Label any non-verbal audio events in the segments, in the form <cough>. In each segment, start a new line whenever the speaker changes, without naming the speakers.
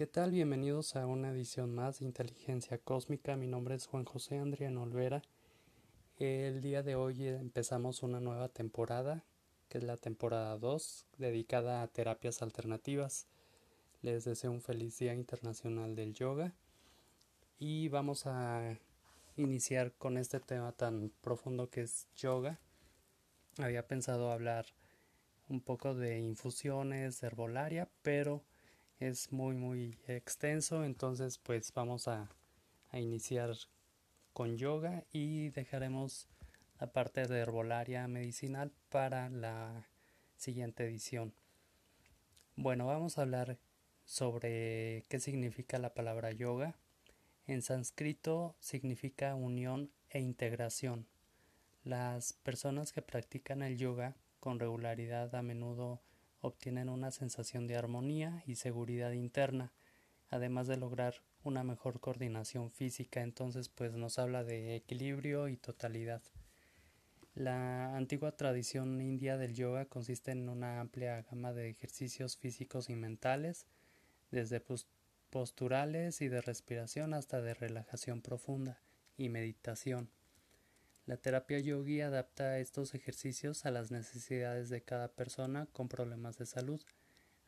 ¿Qué tal? Bienvenidos a una edición más de Inteligencia Cósmica. Mi nombre es Juan José Andrián Olvera. El día de hoy empezamos una nueva temporada, que es la temporada 2, dedicada a terapias alternativas. Les deseo un feliz Día Internacional del Yoga y vamos a iniciar con este tema tan profundo que es yoga. Había pensado hablar un poco de infusiones, de herbolaria, pero es muy muy extenso, entonces pues vamos a, iniciar con yoga y dejaremos la parte de herbolaria medicinal para la siguiente edición. Bueno, vamos a hablar sobre qué significa la palabra yoga. En sánscrito significa unión e integración. Las personas que practican el yoga con regularidad a menudo obtienen una sensación de armonía y seguridad interna, además de lograr una mejor coordinación física, entonces pues nos habla de equilibrio y totalidad. La antigua tradición india del yoga consiste en una amplia gama de ejercicios físicos y mentales, desde posturales y de respiración hasta de relajación profunda y meditación. La terapia yogi adapta estos ejercicios a las necesidades de cada persona con problemas de salud.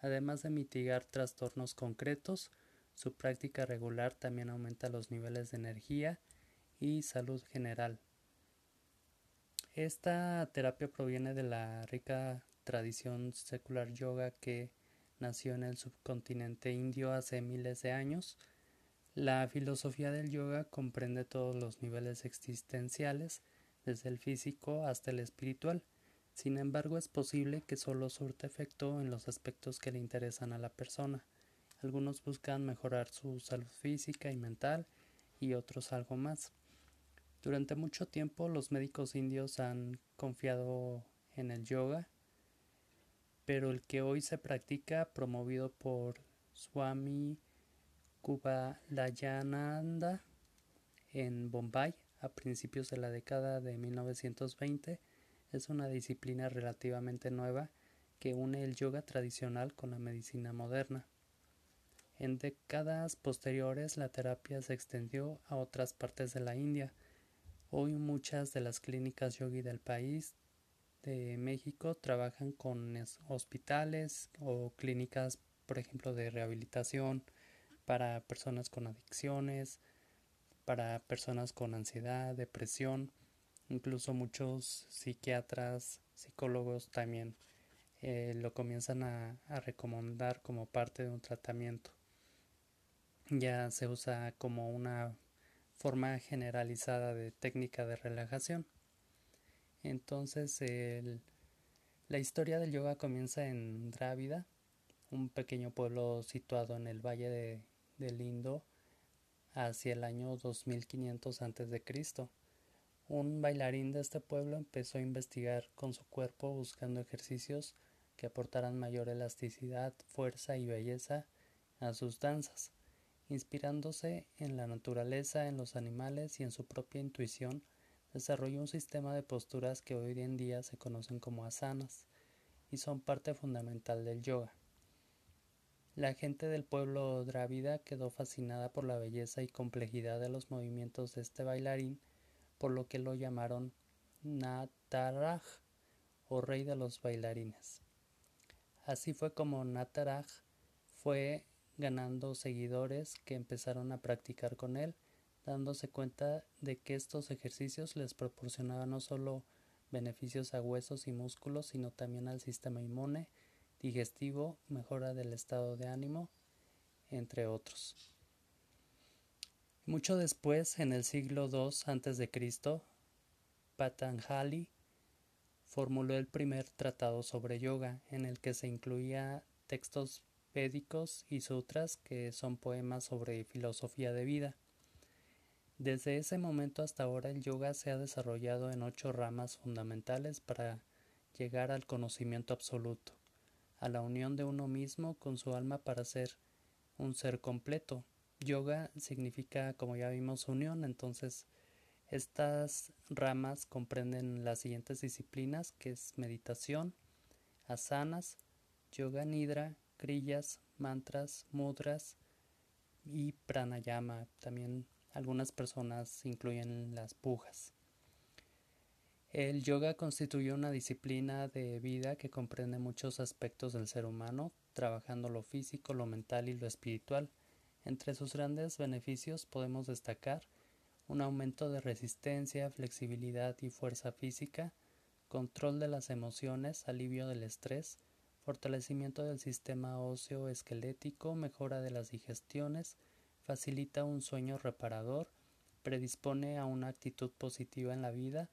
Además de mitigar trastornos concretos, su práctica regular también aumenta los niveles de energía y salud general. Esta terapia proviene de la rica tradición secular yoga que nació en el subcontinente indio hace miles de años. La filosofía del yoga comprende todos los niveles existenciales desde el físico hasta el espiritual. Sin embargo, es posible que solo surta efecto en los aspectos que le interesan a la persona. Algunos buscan mejorar su salud física y mental y otros algo más. Durante mucho tiempo los médicos indios han confiado en el yoga, pero el que hoy se practica promovido por Swami Kubalayananda en Bombay a principios de la década de 1920 es una disciplina relativamente nueva que une el yoga tradicional con la medicina moderna. En décadas posteriores la terapia se extendió a otras partes de la India. Hoy muchas de las clínicas yogi del país de México trabajan con hospitales o clínicas, por ejemplo, de rehabilitación para personas con adicciones, para personas con ansiedad, depresión, incluso muchos psiquiatras, psicólogos también eh, lo comienzan a, a recomendar como parte de un tratamiento. Ya se usa como una forma generalizada de técnica de relajación. Entonces la historia del yoga comienza en Drávida, un pequeño pueblo situado en el valle de, del Indo, hacia el año 2500 a.C. Un bailarín de este pueblo empezó a investigar con su cuerpo buscando ejercicios que aportaran mayor elasticidad, fuerza y belleza a sus danzas. Inspirándose en la naturaleza, en los animales y en su propia intuición, desarrolló un sistema de posturas que hoy en día se conocen como asanas y son parte fundamental del yoga. La gente del pueblo drávida quedó fascinada por la belleza y complejidad de los movimientos de este bailarín, por lo que lo llamaron Nataraj o rey de los bailarines. Así fue como Nataraj fue ganando seguidores que empezaron a practicar con él, dándose cuenta de que estos ejercicios les proporcionaban no solo beneficios a huesos y músculos, sino también al sistema inmune, digestivo, mejora del estado de ánimo, entre otros. Mucho después, en el siglo II a.C., Patanjali formuló el primer tratado sobre yoga, en el que se incluía textos védicos y sutras, que son poemas sobre filosofía de vida. Desde ese momento hasta ahora el yoga se ha desarrollado en ocho ramas fundamentales para llegar al conocimiento absoluto a la unión de uno mismo con su alma para ser un ser completo. Yoga significa, como ya vimos, unión, entonces estas ramas comprenden las siguientes disciplinas, que es meditación, asanas, yoga nidra, kriyas, mantras, mudras, y pranayama. También algunas personas incluyen las pujas. El yoga constituye una disciplina de vida que comprende muchos aspectos del ser humano, trabajando lo físico, lo mental y lo espiritual. Entre sus grandes beneficios podemos destacar un aumento de resistencia, flexibilidad y fuerza física, control de las emociones, alivio del estrés, fortalecimiento del sistema óseo esquelético, mejora de las digestiones, facilita un sueño reparador, predispone a una actitud positiva en la vida,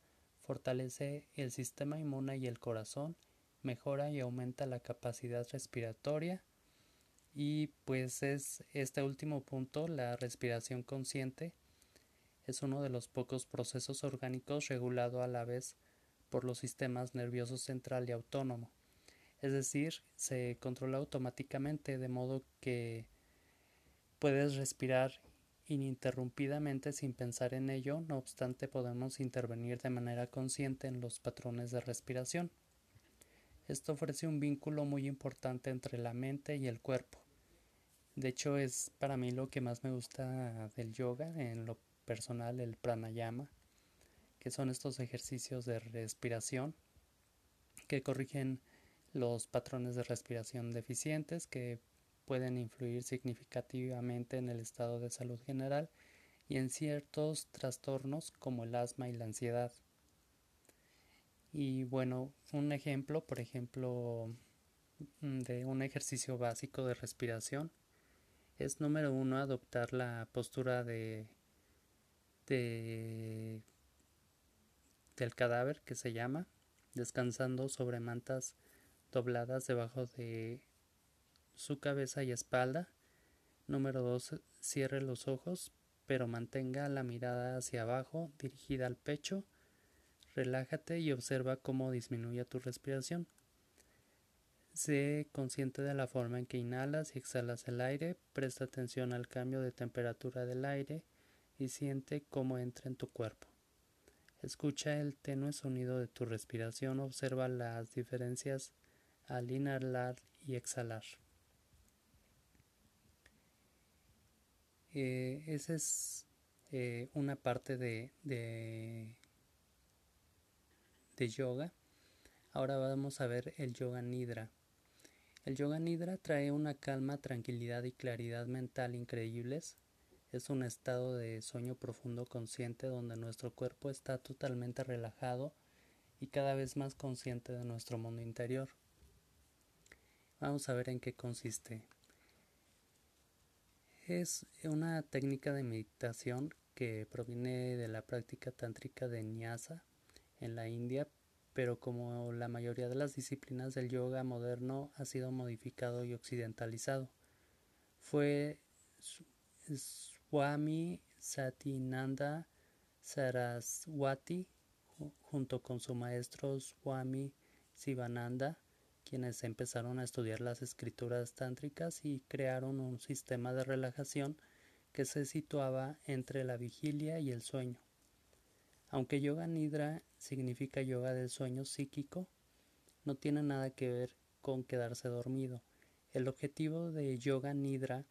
fortalece el sistema inmune y el corazón, mejora y aumenta la capacidad respiratoria y pues es este último punto, la respiración consciente, es uno de los pocos procesos orgánicos regulado a la vez por los sistemas nervioso central y autónomo. Es decir, se controla automáticamente de modo que puedes respirar ininterrumpidamente sin pensar en ello, no obstante podemos intervenir de manera consciente en los patrones de respiración. Esto ofrece un vínculo muy importante entre la mente y el cuerpo. De hecho es para mí lo que más me gusta del yoga, en lo personal el pranayama, que son estos ejercicios de respiración que corrigen los patrones de respiración deficientes que pueden influir significativamente en el estado de salud general y en ciertos trastornos como el asma y la ansiedad. Y bueno, un ejemplo, por ejemplo, mm, de un ejercicio básico de respiración es número uno adoptar la postura de, de del cadáver que se llama descansando sobre mantas dobladas debajo de su cabeza y espalda. Número 2. Cierre los ojos, pero mantenga la mirada hacia abajo, dirigida al pecho. Relájate y observa cómo disminuye tu respiración. Sé consciente de la forma en que inhalas y exhalas el aire, presta atención al cambio de temperatura del aire y siente cómo entra en tu cuerpo. Escucha el tenue sonido de tu respiración, observa las diferencias al inhalar y exhalar. Eh, esa es eh, una parte de, de, de yoga. Ahora vamos a ver el yoga nidra. El yoga nidra trae una calma, tranquilidad y claridad mental increíbles. Es un estado de sueño profundo consciente donde nuestro cuerpo está totalmente relajado y cada vez más consciente de nuestro mundo interior. Vamos a ver en qué consiste es una técnica de meditación que proviene de la práctica tántrica de Nyasa en la India, pero como la mayoría de las disciplinas del yoga moderno ha sido modificado y occidentalizado. Fue Swami Satinanda Saraswati junto con su maestro Swami Sivananda quienes empezaron a estudiar las escrituras tántricas y crearon un sistema de relajación que se situaba entre la vigilia y el sueño. Aunque yoga nidra significa yoga del sueño psíquico, no tiene nada que ver con quedarse dormido. El objetivo de yoga nidra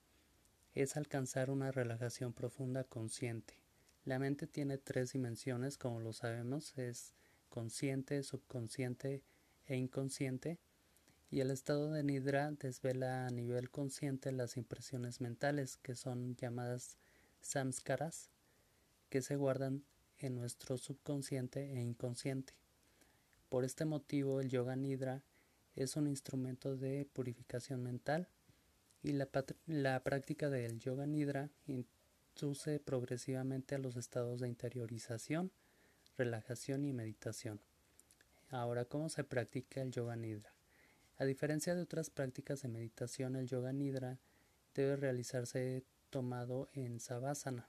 es alcanzar una relajación profunda consciente. La mente tiene tres dimensiones, como lo sabemos, es consciente, subconsciente e inconsciente y el estado de nidra desvela a nivel consciente las impresiones mentales que son llamadas samskaras que se guardan en nuestro subconsciente e inconsciente. Por este motivo el yoga nidra es un instrumento de purificación mental y la, práctica del yoga nidra induce progresivamente a los estados de interiorización, relajación y meditación. Ahora, ¿cómo se practica el yoga nidra? A diferencia de otras prácticas de meditación, el yoga nidra debe realizarse tomado en savasana,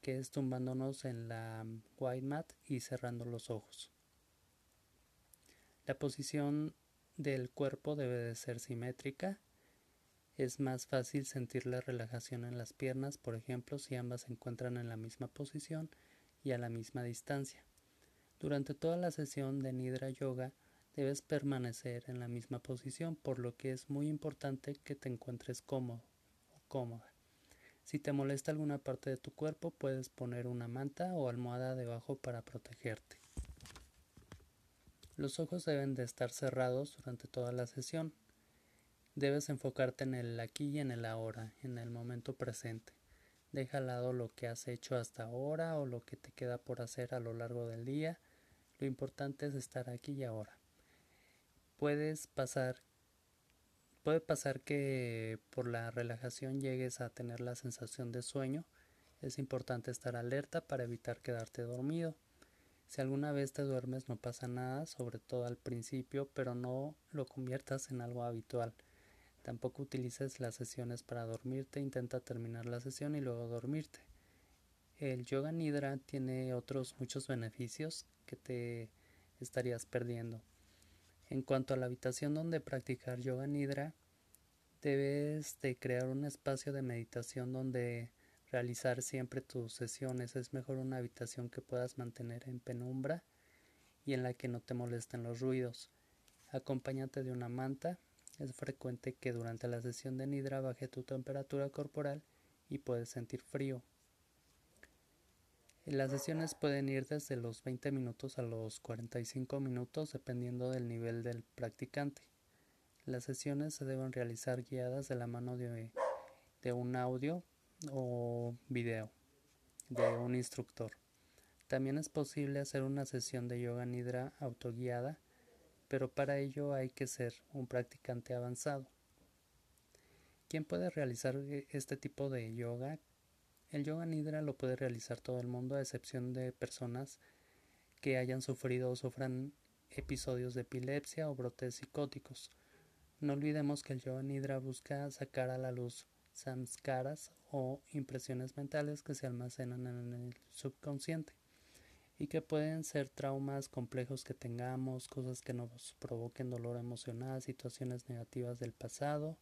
que es tumbándonos en la white mat y cerrando los ojos. La posición del cuerpo debe de ser simétrica. Es más fácil sentir la relajación en las piernas, por ejemplo, si ambas se encuentran en la misma posición y a la misma distancia. Durante toda la sesión de Nidra Yoga, debes permanecer en la misma posición, por lo que es muy importante que te encuentres cómodo o cómoda. Si te molesta alguna parte de tu cuerpo, puedes poner una manta o almohada debajo para protegerte. Los ojos deben de estar cerrados durante toda la sesión. Debes enfocarte en el aquí y en el ahora, en el momento presente. Deja al lado lo que has hecho hasta ahora o lo que te queda por hacer a lo largo del día. Lo importante es estar aquí y ahora. Puedes pasar puede pasar que por la relajación llegues a tener la sensación de sueño. Es importante estar alerta para evitar quedarte dormido. Si alguna vez te duermes no pasa nada, sobre todo al principio, pero no lo conviertas en algo habitual. Tampoco utilices las sesiones para dormirte, intenta terminar la sesión y luego dormirte. El yoga nidra tiene otros muchos beneficios que te estarías perdiendo. En cuanto a la habitación donde practicar yoga nidra, debes de crear un espacio de meditación donde realizar siempre tus sesiones. Es mejor una habitación que puedas mantener en penumbra y en la que no te molesten los ruidos. Acompáñate de una manta es frecuente que durante la sesión de nidra baje tu temperatura corporal y puedes sentir frío. Las sesiones pueden ir desde los 20 minutos a los 45 minutos dependiendo del nivel del practicante. Las sesiones se deben realizar guiadas de la mano de, un audio o video de un instructor. También es posible hacer una sesión de yoga nidra autoguiada pero para ello hay que ser un practicante avanzado. ¿Quién puede realizar e, este tipo de yoga? El yoga nidra lo puede realizar todo el mundo a excepción de personas que hayan sufrido o sufran episodios de epilepsia o brotes psicóticos. No olvidemos que el yoga nidra busca sacar a la luz samskaras o impresiones mentales que se almacenan en el subconsciente y que pueden ser traumas complejos que tengamos, cosas que nos provoquen dolor emocional, situaciones negativas del pasado,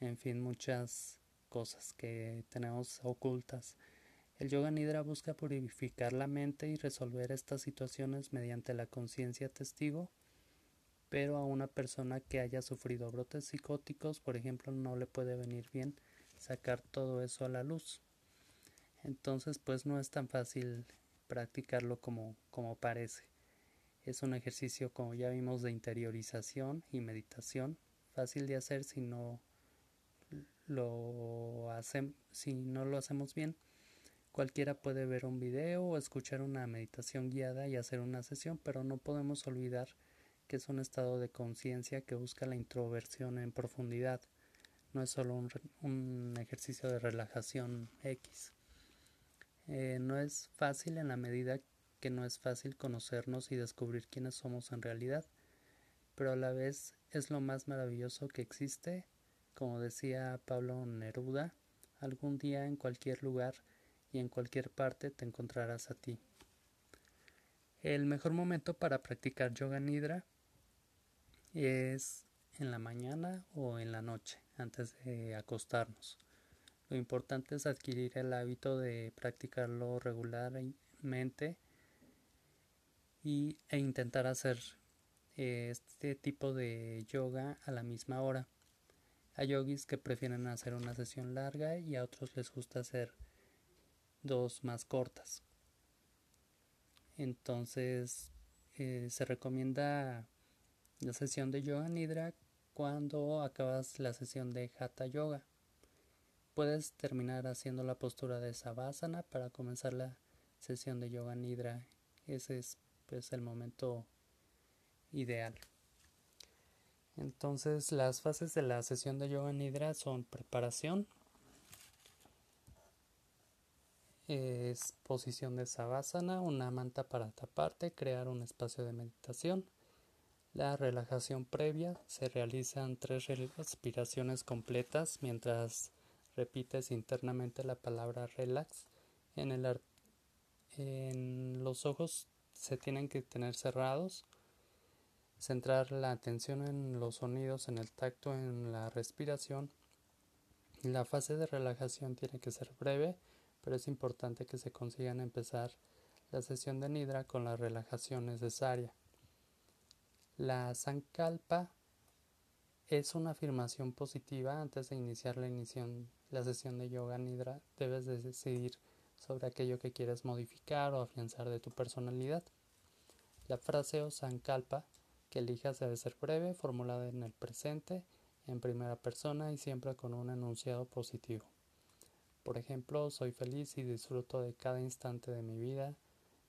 en fin, muchas cosas que tenemos ocultas. El yoga nidra busca purificar la mente y resolver estas situaciones mediante la conciencia testigo, pero a una persona que haya sufrido brotes psicóticos, por ejemplo, no le puede venir bien sacar todo eso a la luz. Entonces, pues no es tan fácil practicarlo como, como parece. Es un ejercicio, como ya vimos, de interiorización y meditación, fácil de hacer si no lo, si no lo hacemos bien. Cualquiera puede ver un video o escuchar una meditación guiada y hacer una sesión, pero no podemos olvidar que es un estado de conciencia que busca la introversión en profundidad. No es solo un, un ejercicio de relajación X. Eh, no es fácil en la medida que no es fácil conocernos y descubrir quiénes somos en realidad, pero a la vez es lo más maravilloso que existe, como decía Pablo Neruda, algún día en cualquier lugar y en cualquier parte te encontrarás a ti. El mejor momento para practicar yoga nidra es en la mañana o en la noche, antes de acostarnos. Lo importante es adquirir el hábito de practicarlo regularmente y, e intentar hacer eh, este tipo de yoga a la misma hora. Hay yogis que prefieren hacer una sesión larga y a otros les gusta hacer dos más cortas. Entonces eh, se recomienda la sesión de yoga nidra cuando acabas la sesión de hatha yoga. Puedes terminar haciendo la postura de Savasana para comenzar la sesión de Yoga Nidra. Ese es pues, el momento ideal. Entonces las fases de la sesión de Yoga Nidra son preparación, es posición de Savasana, una manta para taparte, crear un espacio de meditación. La relajación previa se realizan tres respiraciones completas mientras repites internamente la palabra relax. En, el, en los ojos se tienen que tener cerrados, centrar la atención en los sonidos, en el tacto, en la respiración. La fase de relajación tiene que ser breve, pero es importante que se consigan empezar la sesión de nidra con la relajación necesaria. La sankalpa es una afirmación positiva antes de iniciar la, la sesión de yoga nidra. Debes de decidir sobre aquello que quieres modificar o afianzar de tu personalidad. La frase o sankalpa que elijas debe ser breve, formulada en el presente, en primera persona y siempre con un enunciado positivo. Por ejemplo, soy feliz y disfruto de cada instante de mi vida.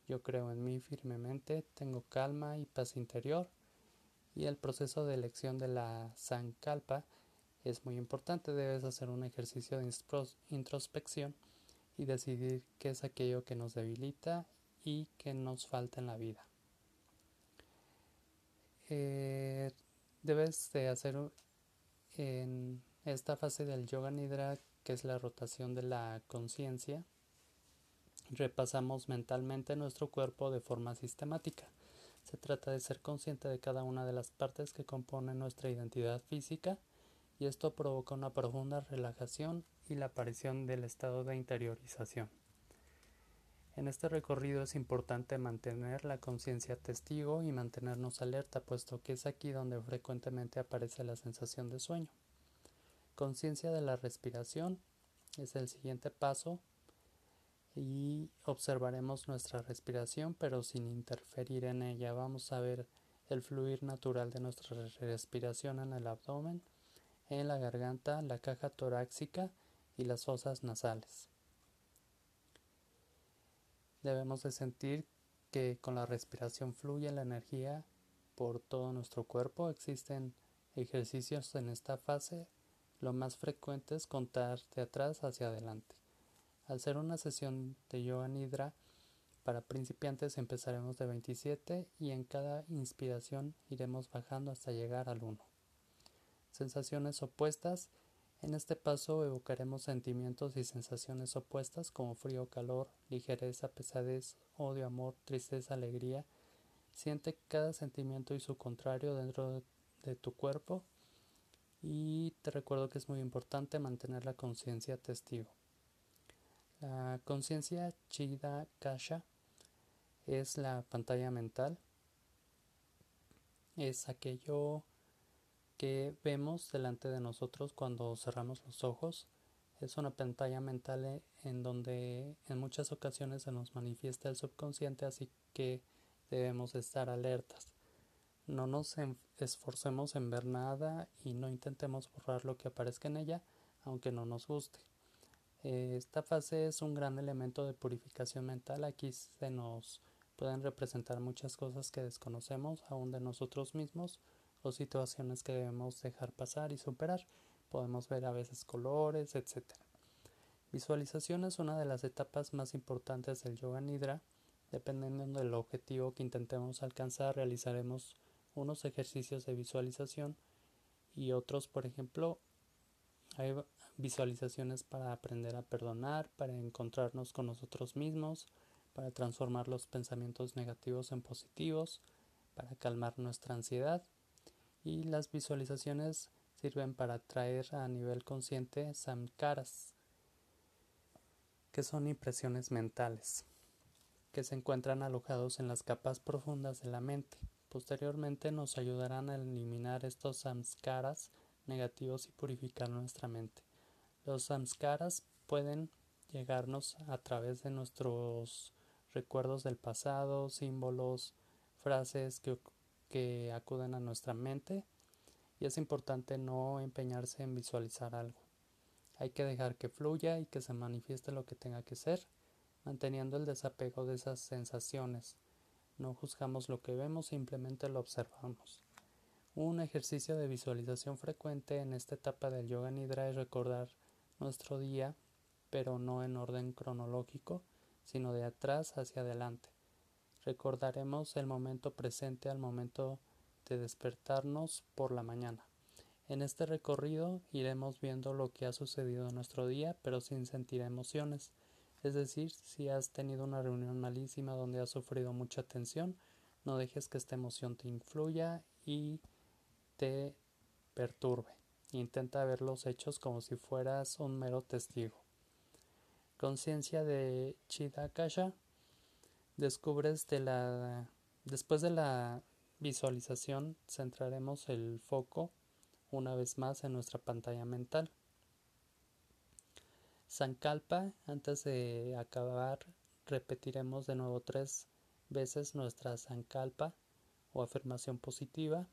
Yo creo en mí firmemente, tengo calma y paz interior. Y el proceso de elección de la Sankalpa es muy importante. Debes hacer un ejercicio de introspección y decidir qué es aquello que nos debilita y que nos falta en la vida. Eh, debes de hacer en esta fase del yoga nidra que es la rotación de la conciencia, repasamos mentalmente nuestro cuerpo de forma sistemática. Se trata de ser consciente de cada una de las partes que componen nuestra identidad física y esto provoca una profunda relajación y la aparición del estado de interiorización. En este recorrido es importante mantener la conciencia testigo y mantenernos alerta, puesto que es aquí donde frecuentemente aparece la sensación de sueño. Conciencia de la respiración es el siguiente paso y observaremos nuestra respiración pero sin interferir en ella. Vamos a ver el fluir natural de nuestra respiración en el abdomen, en la garganta, la caja torácica y las fosas nasales. Debemos de sentir que con la respiración fluye la energía por todo nuestro cuerpo. Existen ejercicios en esta fase lo más frecuente es contar de atrás hacia adelante. Al ser una sesión de yoga nidra para principiantes empezaremos de 27 y en cada inspiración iremos bajando hasta llegar al 1. Sensaciones opuestas. En este paso evocaremos sentimientos y sensaciones opuestas como frío, calor, ligereza, pesadez, odio, amor, tristeza, alegría. Siente cada sentimiento y su contrario dentro de tu cuerpo y te recuerdo que es muy importante mantener la conciencia testigo. La conciencia Chida Kasha es la pantalla mental, es aquello que vemos delante de nosotros cuando cerramos los ojos. Es una pantalla mental en donde en muchas ocasiones se nos manifiesta el subconsciente, así que debemos estar alertas. No nos esforcemos en ver nada y no intentemos borrar lo que aparezca en ella, aunque no nos guste. Esta fase es un gran elemento de purificación mental. Aquí se nos pueden representar muchas cosas que desconocemos aún de nosotros mismos o situaciones que debemos dejar pasar y superar. Podemos ver a veces colores, etc. Visualización es una de las etapas más importantes del yoga nidra. Dependiendo del objetivo que intentemos alcanzar, realizaremos unos ejercicios de visualización y otros, por ejemplo, hay visualizaciones para aprender a perdonar, para encontrarnos con nosotros mismos, para transformar los pensamientos negativos en positivos, para calmar nuestra ansiedad y las visualizaciones sirven para traer a nivel consciente samkaras, que son impresiones mentales, que se encuentran alojados en las capas profundas de la mente. Posteriormente nos ayudarán a eliminar estos samskaras negativos y purificar nuestra mente. Los samskaras pueden llegarnos a través de nuestros recuerdos del pasado, símbolos, frases que, que acuden a nuestra mente y es importante no empeñarse en visualizar algo. Hay que dejar que fluya y que se manifieste lo que tenga que ser, manteniendo el desapego de esas sensaciones no juzgamos lo que vemos, simplemente lo observamos. Un ejercicio de visualización frecuente en esta etapa del yoga nidra es recordar nuestro día, pero no en orden cronológico, sino de atrás hacia adelante. Recordaremos el momento presente al momento de despertarnos por la mañana. En este recorrido iremos viendo lo que ha sucedido en nuestro día, pero sin sentir emociones. Es decir, si has tenido una reunión malísima donde has sufrido mucha tensión, no dejes que esta emoción te influya y te perturbe. Intenta ver los hechos como si fueras un mero testigo. Conciencia de Chidakasha. Descubres de la. Después de la visualización, centraremos el foco una vez más en nuestra pantalla mental. Sankalpa, antes de acabar, repetiremos de nuevo tres veces nuestra Sankalpa o afirmación positiva.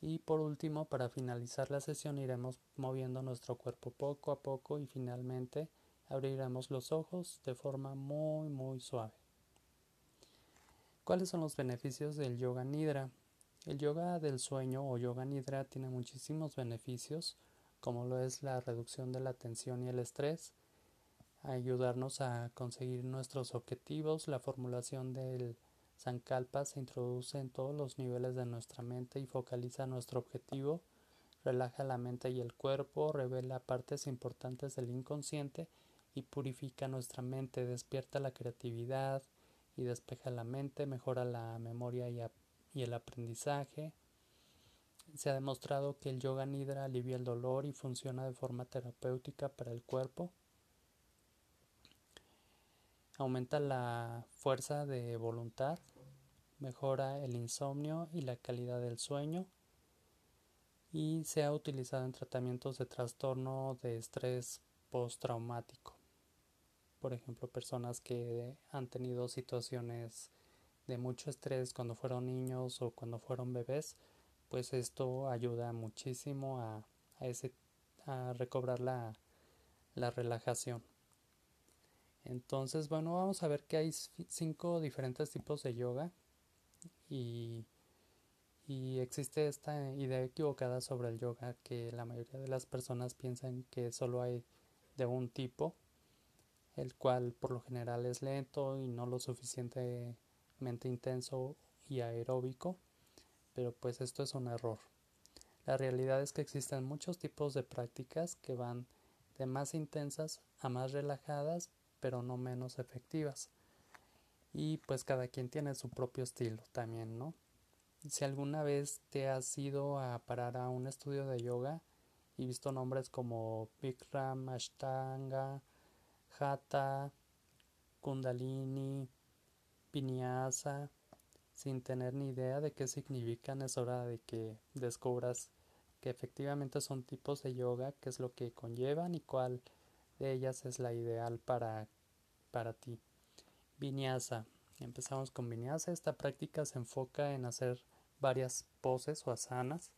Y por último, para finalizar la sesión, iremos moviendo nuestro cuerpo poco a poco y finalmente abriremos los ojos de forma muy muy suave. ¿Cuáles son los beneficios del yoga nidra? El yoga del sueño o yoga nidra tiene muchísimos beneficios, como lo es la reducción de la tensión y el estrés, ayudarnos a conseguir nuestros objetivos, la formulación del Sankalpa se introduce en todos los niveles de nuestra mente y focaliza nuestro objetivo, relaja la mente y el cuerpo, revela partes importantes del inconsciente y purifica nuestra mente, despierta la creatividad y despeja la mente, mejora la memoria y, el aprendizaje. Se ha demostrado que el yoga nidra alivia el dolor y funciona de forma terapéutica para el cuerpo. Aumenta la fuerza de voluntad, mejora el insomnio y la calidad del sueño y se ha utilizado en tratamientos de trastorno de estrés postraumático. Por ejemplo, personas que han tenido situaciones de mucho estrés cuando fueron niños o cuando fueron bebés, pues esto ayuda muchísimo a, ese, a recobrar la, la relajación. Entonces, bueno, vamos a ver que hay cinco diferentes tipos de yoga y, y existe esta idea equivocada sobre el yoga que la mayoría de las personas piensan que solo hay de un tipo, el cual por lo general es lento y no lo suficientemente intenso y aeróbico, pero pues esto es un error. La realidad es que existen muchos tipos de prácticas que van de más intensas a más relajadas, pero no menos efectivas. Y pues cada quien tiene su propio estilo también, ¿no? Si alguna vez te has ido a parar a un estudio de yoga y visto nombres como Bikram, Ashtanga, Hatha, Kundalini, Vinyasa, sin tener ni idea de qué significan, es hora de que descubras que efectivamente son tipos de yoga, qué es lo que conllevan y cuál de ellas es la ideal para, para ti. Vinyasa. Empezamos con Vinyasa. Esta práctica se enfoca en hacer varias poses o asanas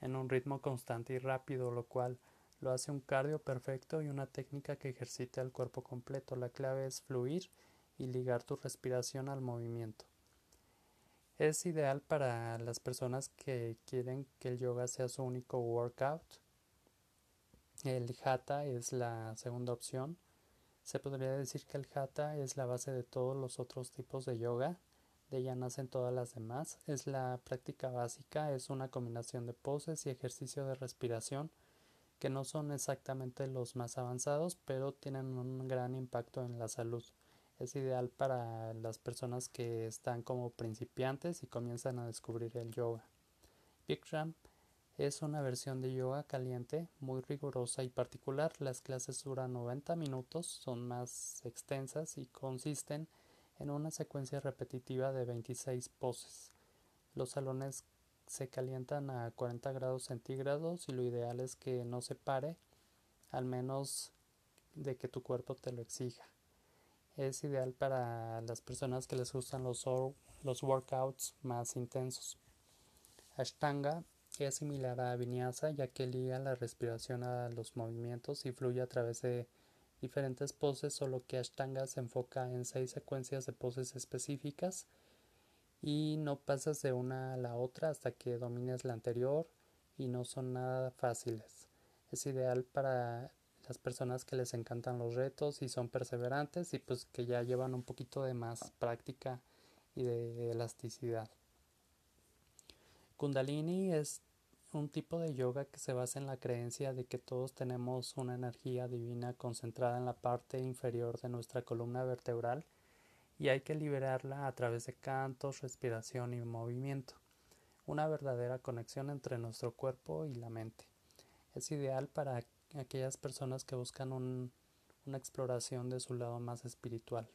en un ritmo constante y rápido, lo cual lo hace un cardio perfecto y una técnica que ejercita el cuerpo completo. La clave es fluir y ligar tu respiración al movimiento. Es ideal para las personas que quieren que el yoga sea su único workout. El hatha es la segunda opción. Se podría decir que el hatha es la base de todos los otros tipos de yoga. De ella nacen todas las demás. Es la práctica básica, es una combinación de poses y ejercicio de respiración que no son exactamente los más avanzados, pero tienen un gran impacto en la salud es ideal para las personas que están como principiantes y comienzan a descubrir el yoga. Bikram es una versión de yoga caliente muy rigurosa y particular. Las clases duran 90 minutos, son más extensas y consisten en una secuencia repetitiva de 26 poses. Los salones se calientan a 40 grados centígrados y lo ideal es que no se pare, al menos de que tu cuerpo te lo exija es ideal para las personas que les gustan los, los workouts más intensos. Ashtanga es similar a Vinyasa ya que liga la respiración a los movimientos y fluye a través de diferentes poses, solo que Ashtanga se enfoca en seis secuencias de poses específicas y no pasas de una a la otra hasta que domines la anterior y no son nada fáciles. Es ideal para las personas que les encantan los retos y son perseverantes y pues que ya llevan un poquito de más práctica y de elasticidad. Kundalini es un tipo de yoga que se basa en la creencia de que todos tenemos una energía divina concentrada en la parte inferior de nuestra columna vertebral y hay que liberarla a través de cantos, respiración y movimiento. Una verdadera conexión entre nuestro cuerpo y la mente. Es ideal para aquellas personas que buscan una exploración de su lado más espiritual.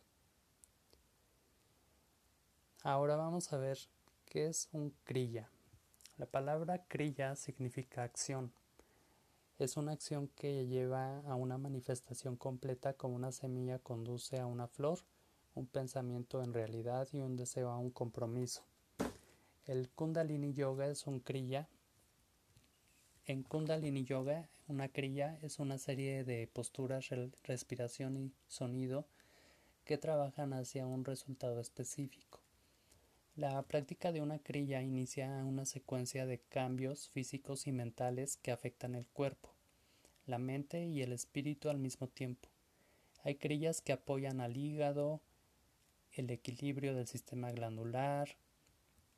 Ahora vamos a ver qué es un kriya. La palabra crilla significa acción. Es una acción que lleva a una manifestación completa como una semilla conduce a una flor, un pensamiento en realidad y un deseo a un compromiso. El Kundalini Yoga es un kriya. En Kundalini Yoga, una kriya es una serie de posturas, respiración y sonido que trabajan hacia un resultado específico. La práctica de una crilla inicia una secuencia de cambios físicos y mentales que afectan el cuerpo, la mente y el espíritu al mismo tiempo. Hay crillas que apoyan al hígado, el equilibrio del sistema glandular,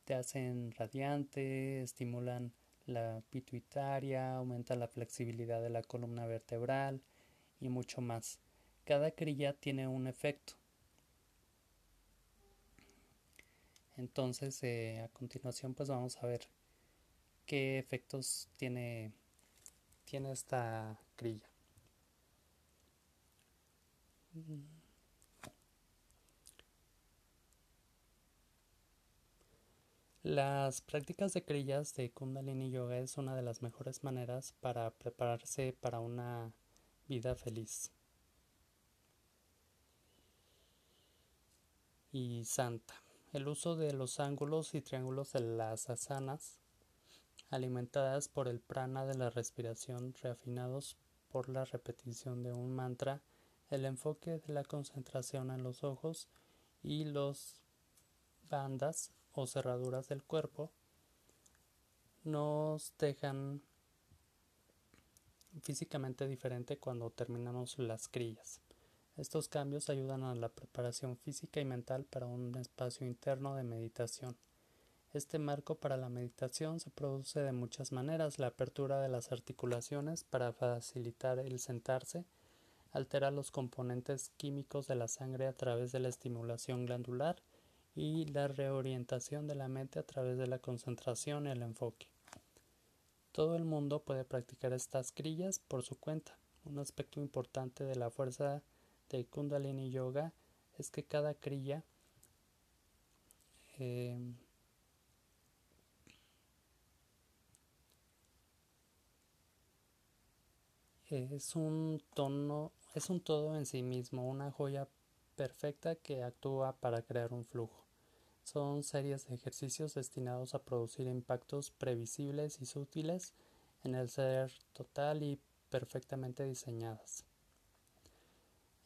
te hacen radiante, estimulan la pituitaria, aumentan la flexibilidad de la columna vertebral y mucho más. Cada crilla tiene un efecto. Entonces, eh, a continuación, pues vamos a ver qué efectos tiene, tiene esta crilla. Las prácticas de crillas de Kundalini Yoga es una de las mejores maneras para prepararse para una vida feliz y santa. El uso de los ángulos y triángulos de las asanas, alimentadas por el prana de la respiración, reafinados por la repetición de un mantra, el enfoque de la concentración en los ojos y los bandas o cerraduras del cuerpo, nos dejan físicamente diferente cuando terminamos las crillas. Estos cambios ayudan a la preparación física y mental para un espacio interno de meditación. Este marco para la meditación se produce de muchas maneras. La apertura de las articulaciones para facilitar el sentarse altera los componentes químicos de la sangre a través de la estimulación glandular y la reorientación de la mente a través de la concentración y el enfoque. Todo el mundo puede practicar estas crillas por su cuenta. Un aspecto importante de la fuerza de Kundalini Yoga es que cada crilla eh, es un tono, es un todo en sí mismo, una joya perfecta que actúa para crear un flujo. Son series de ejercicios destinados a producir impactos previsibles y sutiles en el ser total y perfectamente diseñadas.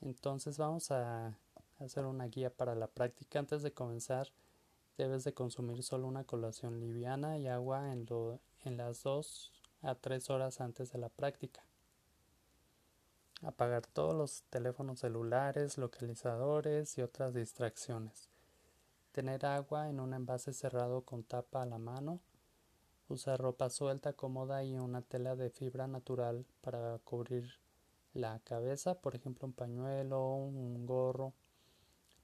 Entonces vamos a hacer una guía para la práctica. Antes de comenzar, debes de consumir solo una colación liviana y agua en, en las 2 a 3 horas antes de la práctica. Apagar todos los teléfonos celulares, localizadores y otras distracciones. Tener agua en un envase cerrado con tapa a la mano. Usar ropa suelta, cómoda y una tela de fibra natural para cubrir la cabeza, por ejemplo un pañuelo, un gorro,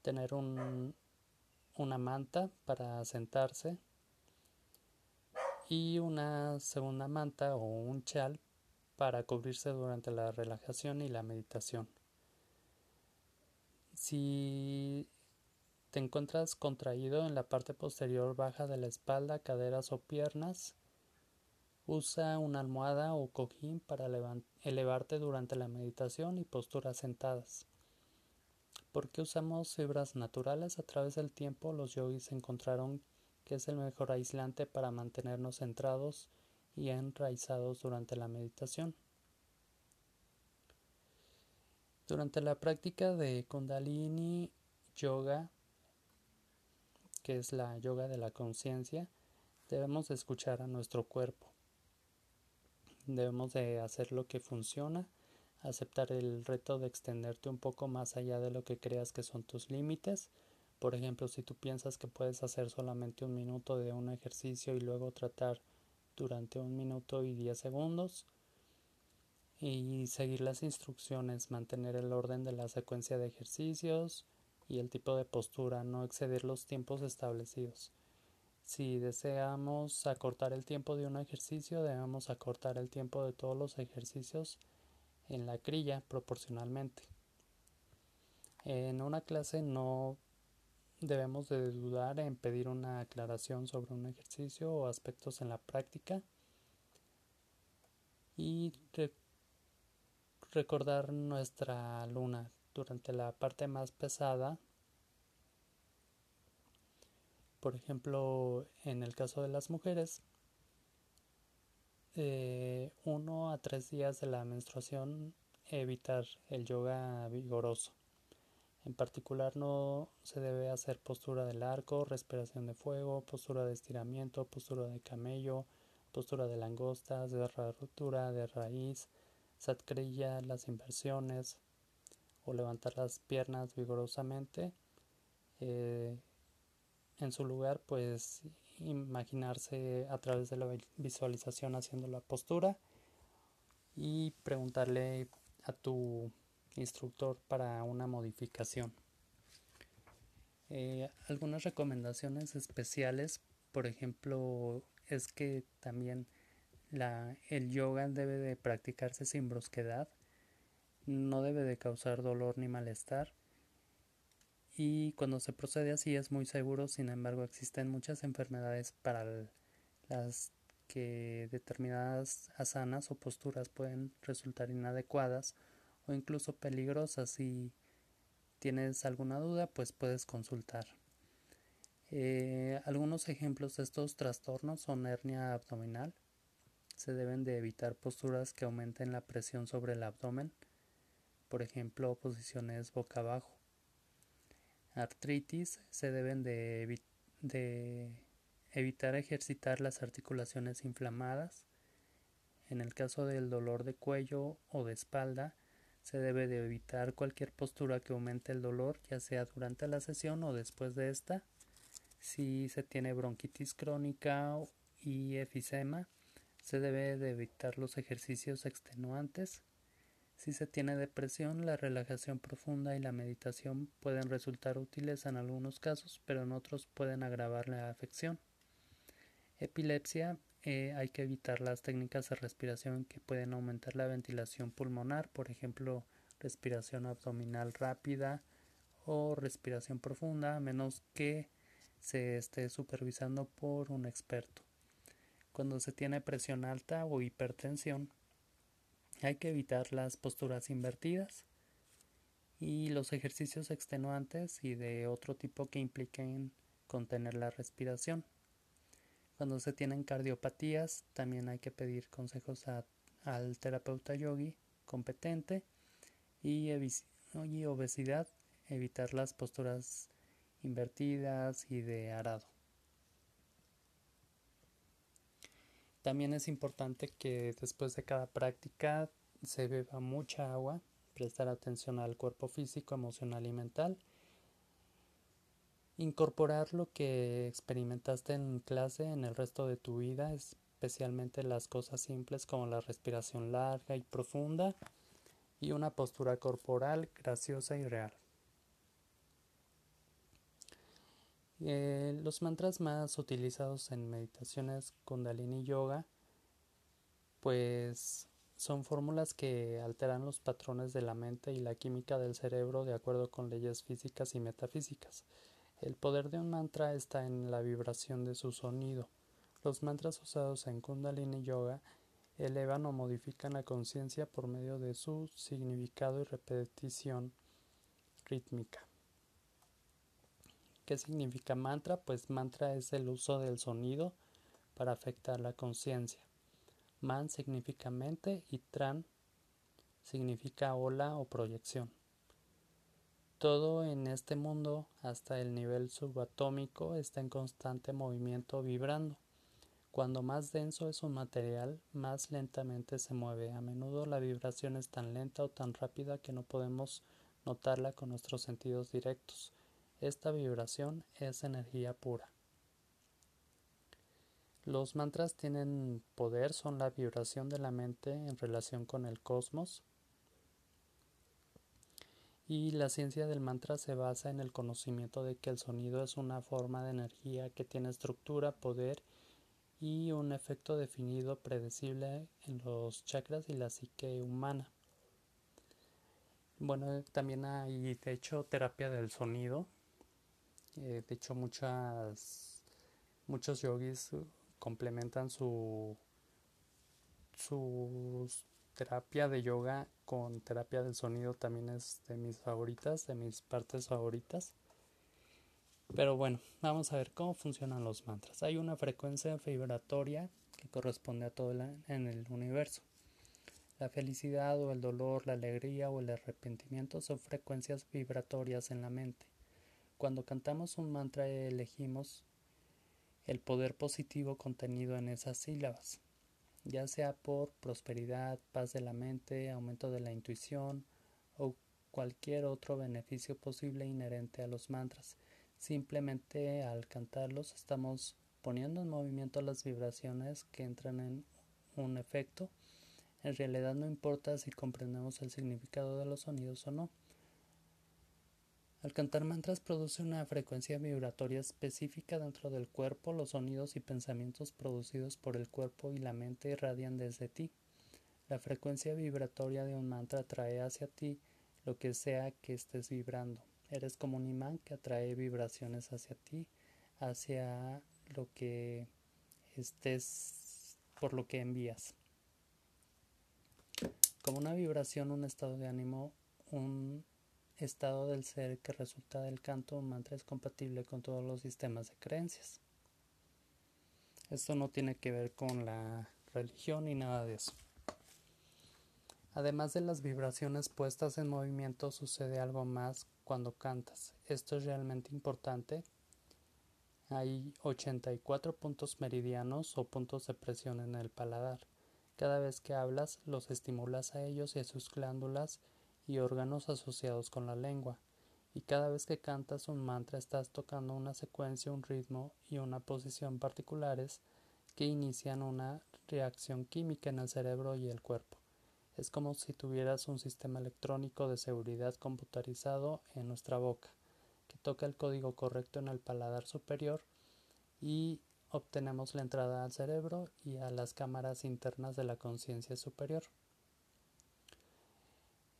tener un, una manta para sentarse y una segunda manta o un chal para cubrirse durante la relajación y la meditación. Si te encuentras contraído en la parte posterior baja de la espalda, caderas o piernas, Usa una almohada o cojín para elevarte durante la meditación y posturas sentadas. Porque usamos fibras naturales a través del tiempo, los yogis encontraron que es el mejor aislante para mantenernos centrados y enraizados durante la meditación. Durante la práctica de Kundalini Yoga, que es la yoga de la conciencia, debemos escuchar a nuestro cuerpo. Debemos de hacer lo que funciona, aceptar el reto de extenderte un poco más allá de lo que creas que son tus límites. Por ejemplo, si tú piensas que puedes hacer solamente un minuto de un ejercicio y luego tratar durante un minuto y diez segundos y seguir las instrucciones, mantener el orden de la secuencia de ejercicios y el tipo de postura, no exceder los tiempos establecidos. Si deseamos acortar el tiempo de un ejercicio, debemos acortar el tiempo de todos los ejercicios en la crilla proporcionalmente. En una clase no, debemos de dudar en pedir una aclaración sobre un ejercicio o aspectos en la práctica y recordar nuestra luna durante la parte más pesada. Por ejemplo, en el caso de las mujeres, eh, uno a tres días de la menstruación evitar el yoga vigoroso. En particular no se debe hacer postura del arco, respiración de fuego, postura de estiramiento, postura de camello, postura de langostas, de rotura de raíz, satkrilla, las inversiones o levantar las piernas vigorosamente. Eh, en su lugar, pues imaginarse a través de la visualización haciendo la postura y preguntarle a tu instructor para una modificación. Eh, algunas recomendaciones especiales, por ejemplo, es que también la, el yoga debe de practicarse sin brusquedad, no debe de causar dolor ni malestar y cuando se procede así es muy seguro, sin embargo existen muchas enfermedades para las que determinadas asanas o posturas pueden resultar inadecuadas o incluso peligrosas. Si tienes alguna duda, pues puedes consultar. Eh, algunos ejemplos de estos trastornos son hernia abdominal. Se deben de evitar posturas que aumenten la presión sobre el abdomen, por ejemplo, posiciones boca abajo. Artritis se deben de, de evitar ejercitar las articulaciones inflamadas. En el caso del dolor de cuello o de espalda, se debe de evitar cualquier postura que aumente el dolor, ya sea durante la sesión o después de esta si se tiene bronquitis crónica y efisema, se debe de evitar los ejercicios extenuantes. Si se tiene depresión, la relajación profunda y la meditación pueden resultar útiles en algunos casos, pero en otros pueden agravar la afección. Epilepsia, eh, hay que evitar las técnicas de respiración que pueden aumentar la ventilación pulmonar, por ejemplo, respiración abdominal rápida o respiración profunda, a menos que se esté supervisando por un experto. Cuando se tiene presión alta o hipertensión, hay que evitar las posturas invertidas y los ejercicios extenuantes y de otro tipo que impliquen contener la respiración. Cuando se tienen cardiopatías, también hay que pedir consejos al terapeuta yogi competente y, y obesidad, evitar las posturas invertidas y de arado. También es importante que después de cada práctica se beba mucha agua, prestar atención al cuerpo físico, emocional y mental, incorporar lo que experimentaste en clase en el resto de tu vida, especialmente las cosas simples como la respiración larga y profunda y una postura corporal graciosa y real. Eh, los mantras más utilizados en meditaciones Kundalini Yoga, pues son fórmulas que alteran los patrones de la mente y la química del cerebro de acuerdo con leyes físicas y metafísicas. El poder de un mantra está en la vibración de su sonido. Los mantras usados en Kundalini Yoga elevan o modifican la conciencia por medio de su significado y repetición rítmica. ¿Qué significa mantra? Pues mantra es el uso del sonido para afectar la conciencia. Man significa mente y tran significa ola o proyección. Todo en este mundo, hasta el nivel subatómico, está en constante movimiento vibrando. Cuando más denso es un material, más lentamente se mueve. A menudo la vibración es tan lenta o tan rápida que no podemos notarla con nuestros sentidos directos. Esta vibración es energía pura. Los mantras tienen poder, son la vibración de la mente en relación con el cosmos. Y la ciencia del mantra se basa en el conocimiento de que el sonido es una forma de energía que tiene estructura, poder y un efecto definido predecible en los chakras y la psique humana. Bueno, también hay de hecho terapia del sonido Eh, de hecho, muchas, muchos yogis complementan su, su terapia de yoga con terapia del sonido. También es de mis favoritas, de mis partes favoritas. Pero bueno, vamos a ver cómo funcionan los mantras. Hay una frecuencia vibratoria que corresponde a todo en el universo. La felicidad o el dolor, la alegría o el arrepentimiento son frecuencias vibratorias en la mente. Cuando cantamos un mantra elegimos el poder positivo contenido en esas sílabas, ya sea por prosperidad, paz de la mente, aumento de la intuición o cualquier otro beneficio posible inherente a los mantras. Simplemente al cantarlos estamos poniendo en movimiento las vibraciones que entran en un efecto en realidad no importa si comprendemos el significado de los sonidos o no. Al cantar mantras produce una frecuencia vibratoria específica dentro del cuerpo, los sonidos y pensamientos producidos por el cuerpo y la mente irradian desde ti. La frecuencia vibratoria de un mantra atrae hacia ti lo que sea que estés vibrando. Eres como un imán que atrae vibraciones hacia ti, hacia lo que estés, por lo que envías como una vibración, un estado de ánimo, un estado del ser que resulta del canto, un mantra es compatible con todos los sistemas de creencias. Esto no tiene que ver con la religión ni nada de eso. Además de las vibraciones puestas en movimiento, sucede algo más cuando cantas. Esto es realmente importante. Hay 84 puntos meridianos o puntos de presión en el paladar. Cada vez que hablas, los estimulas a ellos y a sus glándulas y órganos asociados con la lengua. Y cada vez que cantas un mantra estás tocando una secuencia, un ritmo y una posición particulares que inician una reacción química en el cerebro y el cuerpo. Es como si tuvieras un sistema electrónico de seguridad computarizado en nuestra boca, que toca el código correcto en el paladar superior y obtenemos la entrada al cerebro y a las cámaras internas de la conciencia superior.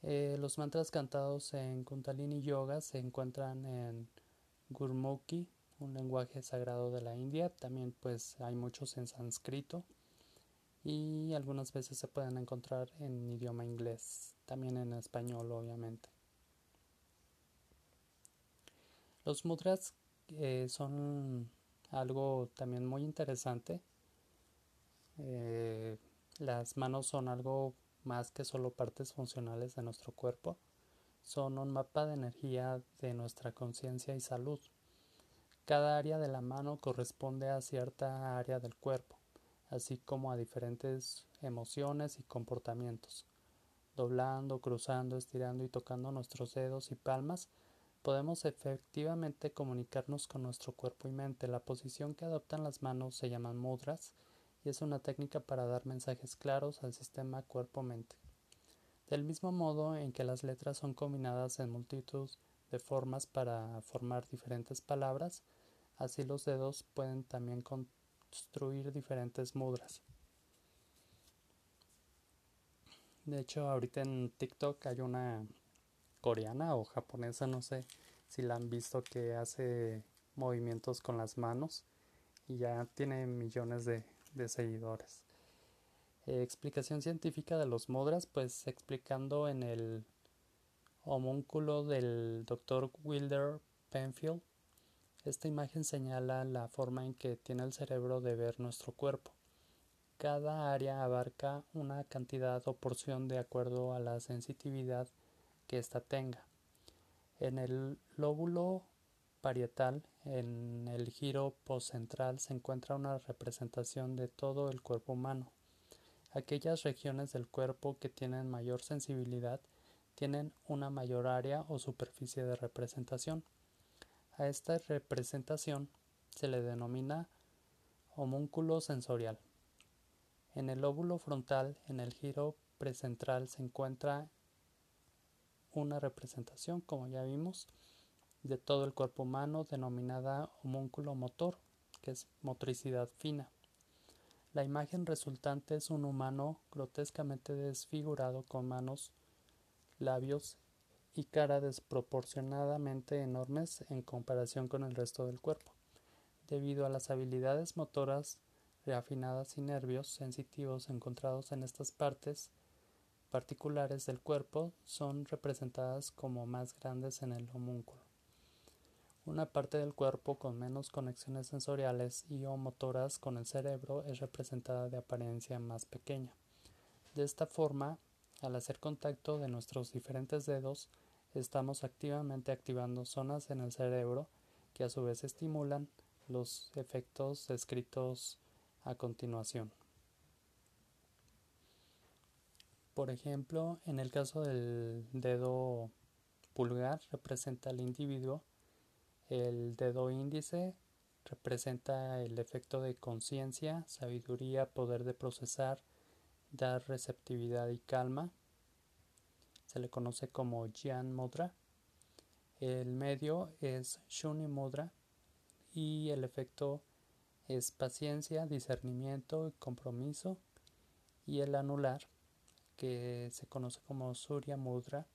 Eh, los mantras cantados en Kundalini Yoga se encuentran en Gurmukhi, un lenguaje sagrado de la India. También pues hay muchos en sánscrito y algunas veces se pueden encontrar en idioma inglés, también en español obviamente. Los mudras eh, son algo también muy interesante. Eh, las manos son algo más que solo partes funcionales de nuestro cuerpo. Son un mapa de energía de nuestra conciencia y salud. Cada área de la mano corresponde a cierta área del cuerpo, así como a diferentes emociones y comportamientos. Doblando, cruzando, estirando y tocando nuestros dedos y palmas podemos efectivamente comunicarnos con nuestro cuerpo y mente. La posición que adoptan las manos se llama mudras es una técnica para dar mensajes claros al sistema cuerpo-mente. Del mismo modo en que las letras son combinadas en multitud de formas para formar diferentes palabras, así los dedos pueden también construir diferentes mudras. De hecho, ahorita en TikTok hay una coreana o japonesa, no sé si la han visto que hace movimientos con las manos y ya tiene millones de, seguidores. Eh, explicación científica de los mudras, pues explicando en el homúnculo del Dr. Wilder Penfield, esta imagen señala la forma en que tiene el cerebro de ver nuestro cuerpo. Cada área abarca una cantidad o porción de acuerdo a la sensitividad que ésta tenga. En el lóbulo parietal, en el giro postcentral, se encuentra una representación de todo el cuerpo humano. Aquellas regiones del cuerpo que tienen mayor sensibilidad tienen una mayor área o superficie de representación. A esta representación se le denomina homúnculo sensorial. En el lóbulo frontal, en el giro precentral, se encuentra una representación, como ya vimos, de todo el cuerpo humano denominada homúnculo motor, que es motricidad fina. La imagen resultante es un humano grotescamente desfigurado con manos, labios y cara desproporcionadamente enormes en comparación con el resto del cuerpo, debido a las habilidades motoras reafinadas y nervios sensitivos encontrados en estas partes particulares del cuerpo son representadas como más grandes en el homúnculo. Una parte del cuerpo con menos conexiones sensoriales y o motoras con el cerebro es representada de apariencia más pequeña. De esta forma, al hacer contacto de nuestros diferentes dedos, estamos activamente activando zonas en el cerebro que a su vez estimulan los efectos descritos a continuación. Por ejemplo, en el caso del dedo pulgar representa al individuo, el dedo índice representa el efecto de conciencia, sabiduría, poder de procesar, dar receptividad y calma. Se le conoce como Jyan Mudra. El medio es Shuni Mudra y el efecto es paciencia, discernimiento y compromiso. Y el anular que se conoce como Surya Mudra.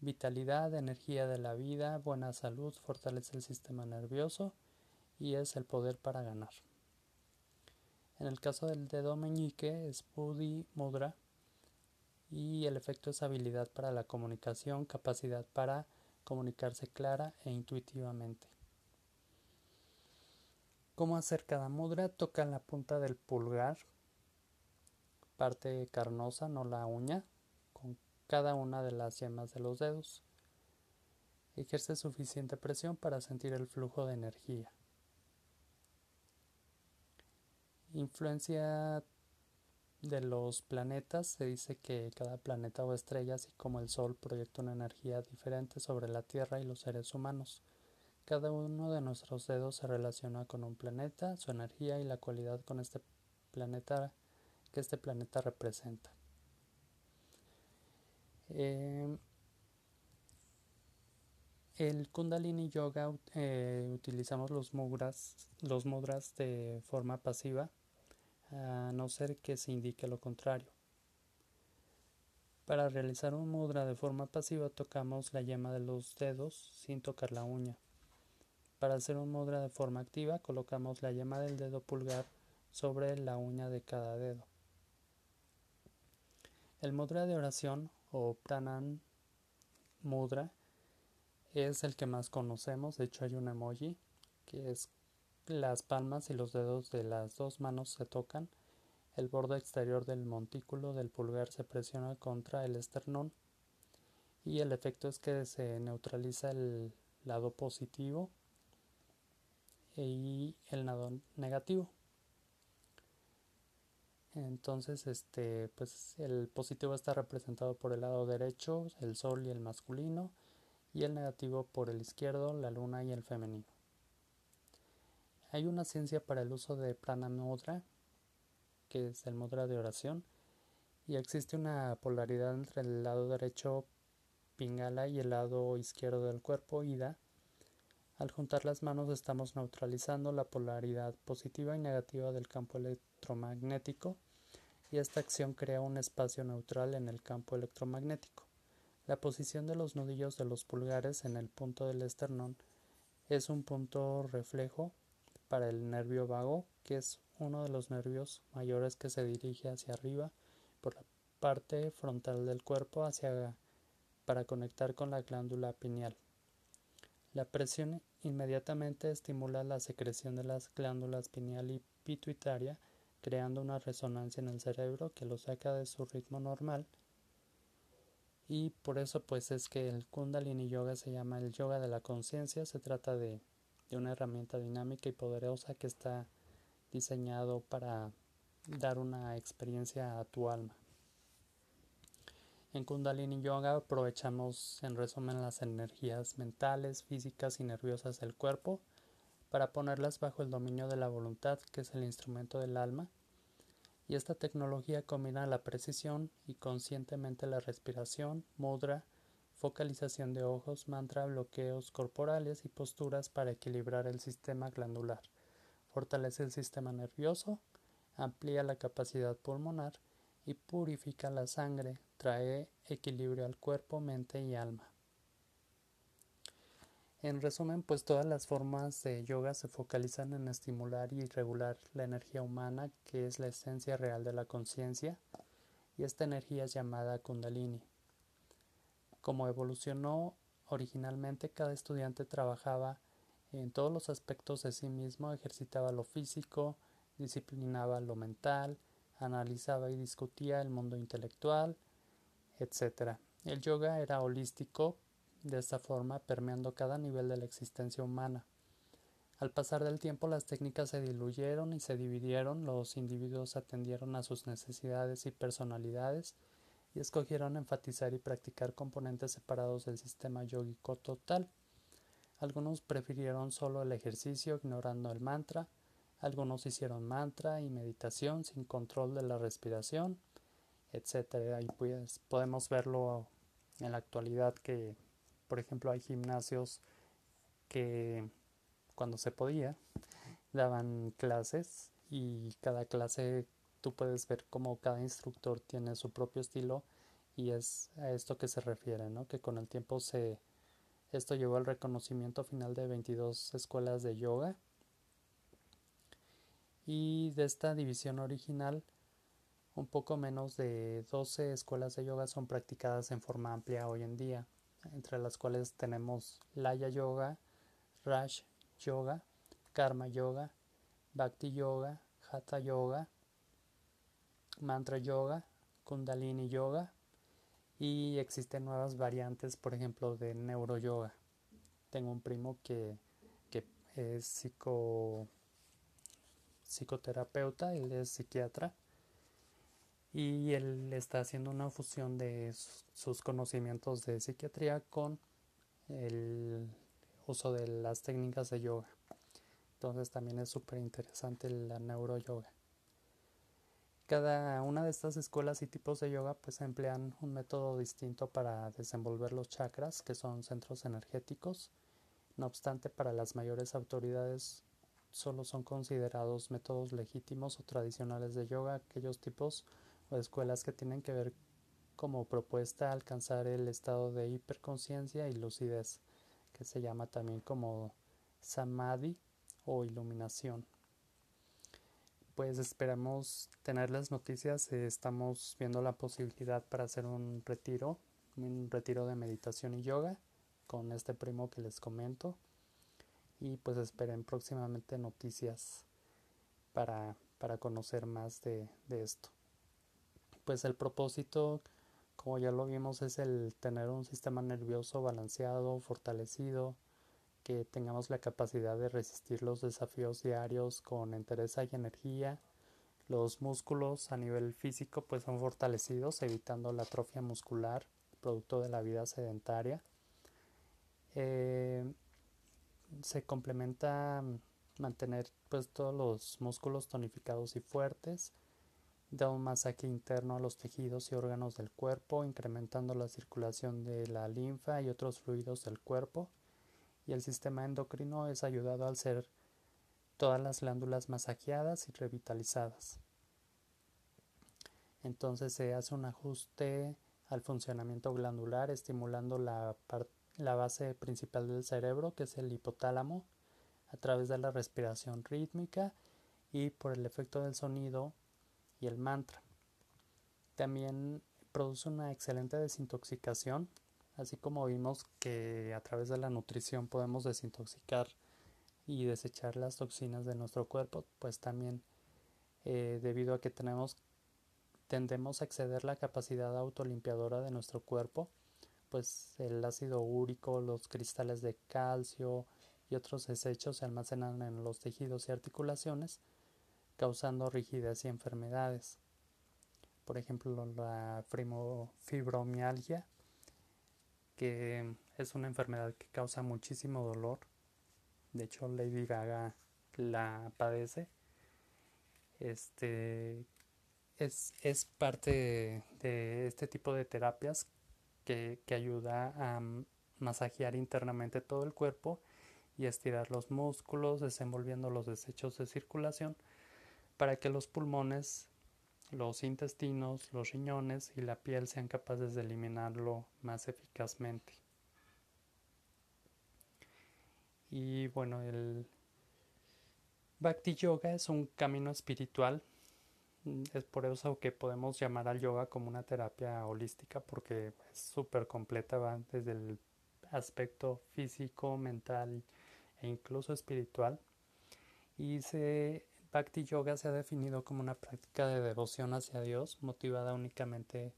Vitalidad, energía de la vida, buena salud, fortalece el sistema nervioso y es el poder para ganar. En el caso del dedo meñique es Buddhi Mudra y el efecto es habilidad para la comunicación, capacidad para comunicarse clara e intuitivamente. ¿Cómo hacer cada mudra? Toca la punta del pulgar parte carnosa, no la uña, cada una de las yemas de los dedos. Ejerce suficiente presión para sentir el flujo de energía. Influencia de los planetas. Se dice que cada planeta o estrella, así como el Sol, proyecta una energía diferente sobre la Tierra y los seres humanos. Cada uno de nuestros dedos se relaciona con un planeta, su energía y la cualidad con este planeta que este planeta representa. Em, el Kundalini Yoga eh, utilizamos los mudras, los mudras de forma pasiva, a no ser que se indique lo contrario. Para realizar un mudra de forma pasiva tocamos la yema de los dedos sin tocar la uña. Para hacer un mudra de forma activa colocamos la yema del dedo pulgar sobre la uña de cada dedo. El mudra de oración o pranan mudra es el que más conocemos, de hecho hay un emoji que es las palmas y los dedos de las dos manos se tocan, el borde exterior del montículo del pulgar se presiona contra el esternón y el efecto es que se neutraliza el lado positivo y el lado negativo. Entonces, este, pues el positivo está representado por el lado derecho, el sol y el masculino, y el negativo por el izquierdo, la luna y el femenino. Hay una ciencia para el uso de prana mudra, que es el mudra de oración, y existe una polaridad entre el lado derecho pingala y el lado izquierdo del cuerpo ida. Al juntar las manos estamos neutralizando la polaridad positiva y negativa del campo electromagnético y esta acción crea un espacio neutral en el campo electromagnético. La posición de los nudillos de los pulgares en el punto del esternón es un punto reflejo para el nervio vago, que es uno de los nervios mayores que se dirige hacia arriba por la parte frontal del cuerpo hacia para conectar con la glándula pineal. La presión inmediatamente estimula la secreción de las glándulas pineal y pituitaria creando una resonancia en el cerebro que lo saca de su ritmo normal. Y por eso pues es que el kundalini yoga se llama el yoga de la conciencia. Se trata de, de, una herramienta dinámica y poderosa que está diseñado para dar una experiencia a tu alma. En kundalini yoga aprovechamos en resumen las energías mentales físicas y nerviosas del cuerpo para ponerlas bajo el dominio de la voluntad, que es el instrumento del alma, y esta tecnología combina la precisión y conscientemente la respiración, mudra, focalización de ojos, mantra, bloqueos corporales y posturas para equilibrar el sistema glandular, fortalece el sistema nervioso, amplía la capacidad pulmonar y purifica la sangre, trae equilibrio al cuerpo, mente y alma. En resumen, pues todas las formas de yoga se focalizan en estimular y regular la energía humana, que es la esencia real de la conciencia, y esta energía es llamada kundalini. Como evolucionó originalmente, cada estudiante trabajaba en todos los aspectos de sí mismo, ejercitaba lo físico, disciplinaba lo mental, analizaba y discutía el mundo intelectual, etc. El yoga era holístico, de esta forma permeando cada nivel de la existencia humana. Al pasar del tiempo las técnicas se diluyeron y se dividieron, los individuos atendieron a sus necesidades y personalidades y escogieron enfatizar y practicar componentes separados del sistema yógico total. Algunos prefirieron solo el ejercicio ignorando el mantra, algunos hicieron mantra y meditación sin control de la respiración, etc. Y pues podemos verlo en la actualidad que por ejemplo, hay gimnasios que cuando se podía daban clases y cada clase tú puedes ver cómo cada instructor tiene su propio estilo y es a esto que se refiere, ¿no? Que con el tiempo se esto llevó al reconocimiento final de 22 escuelas de yoga y de esta división original un poco menos de 12 escuelas de yoga son practicadas en forma amplia hoy en día entre las cuales tenemos Laya Yoga, Rash Yoga, Karma Yoga, Bhakti Yoga, Hatha Yoga, Mantra Yoga, Kundalini Yoga y existen nuevas variantes, por ejemplo, de Neuro Yoga. Tengo un primo que, que es psico, psicoterapeuta, él es psiquiatra y él está haciendo una fusión de sus conocimientos de psiquiatría con el uso de las técnicas de yoga. Entonces también es súper interesante la neuroyoga. Cada una de estas escuelas y tipos de yoga pues emplean un método distinto para desenvolver los chakras, que son centros energéticos. No obstante, para las mayores autoridades solo son considerados métodos legítimos o tradicionales de yoga aquellos tipos o escuelas que tienen que ver como propuesta alcanzar el estado de hiperconciencia y lucidez, que se llama también como samadhi o iluminación. Pues esperamos tener las noticias, estamos viendo la posibilidad para hacer un retiro, un retiro de meditación y yoga con este primo que les comento y pues esperen próximamente noticias para, para conocer más de, de esto pues el propósito, como ya lo vimos, es el tener un sistema nervioso balanceado, fortalecido, que tengamos la capacidad de resistir los desafíos diarios con entereza y energía. Los músculos a nivel físico pues son fortalecidos, evitando la atrofia muscular, producto de la vida sedentaria. Eh, se complementa mantener pues todos los músculos tonificados y fuertes da un masaje interno a los tejidos y órganos del cuerpo, incrementando la circulación de la linfa y otros fluidos del cuerpo, y el sistema endocrino es ayudado al ser todas las glándulas masajeadas y revitalizadas. Entonces se hace un ajuste al funcionamiento glandular, estimulando la, la base principal del cerebro, que es el hipotálamo, a través de la respiración rítmica y por el efecto del sonido y el mantra. También produce una excelente desintoxicación, así como vimos que a través de la nutrición podemos desintoxicar y desechar las toxinas de nuestro cuerpo, pues también eh, debido a que tenemos tendemos a exceder la capacidad autolimpiadora de nuestro cuerpo, pues el ácido úrico, los cristales de calcio y otros desechos se almacenan en los tejidos y articulaciones, causando rigidez y enfermedades. Por ejemplo, la fibromialgia, que es una enfermedad que causa muchísimo dolor. De hecho, Lady Gaga la padece. Este es, es parte de, este tipo de terapias que, que ayuda a masajear internamente todo el cuerpo y estirar los músculos, desenvolviendo los desechos de circulación para que los pulmones, los intestinos, los riñones y la piel sean capaces de eliminarlo más eficazmente. Y bueno, el Bhakti Yoga es un camino espiritual. Es por eso que podemos llamar al yoga como una terapia holística porque es súper completa, va desde el aspecto físico, mental e incluso espiritual. Y se, Bhakti Yoga se ha definido como una práctica de devoción hacia Dios, motivada únicamente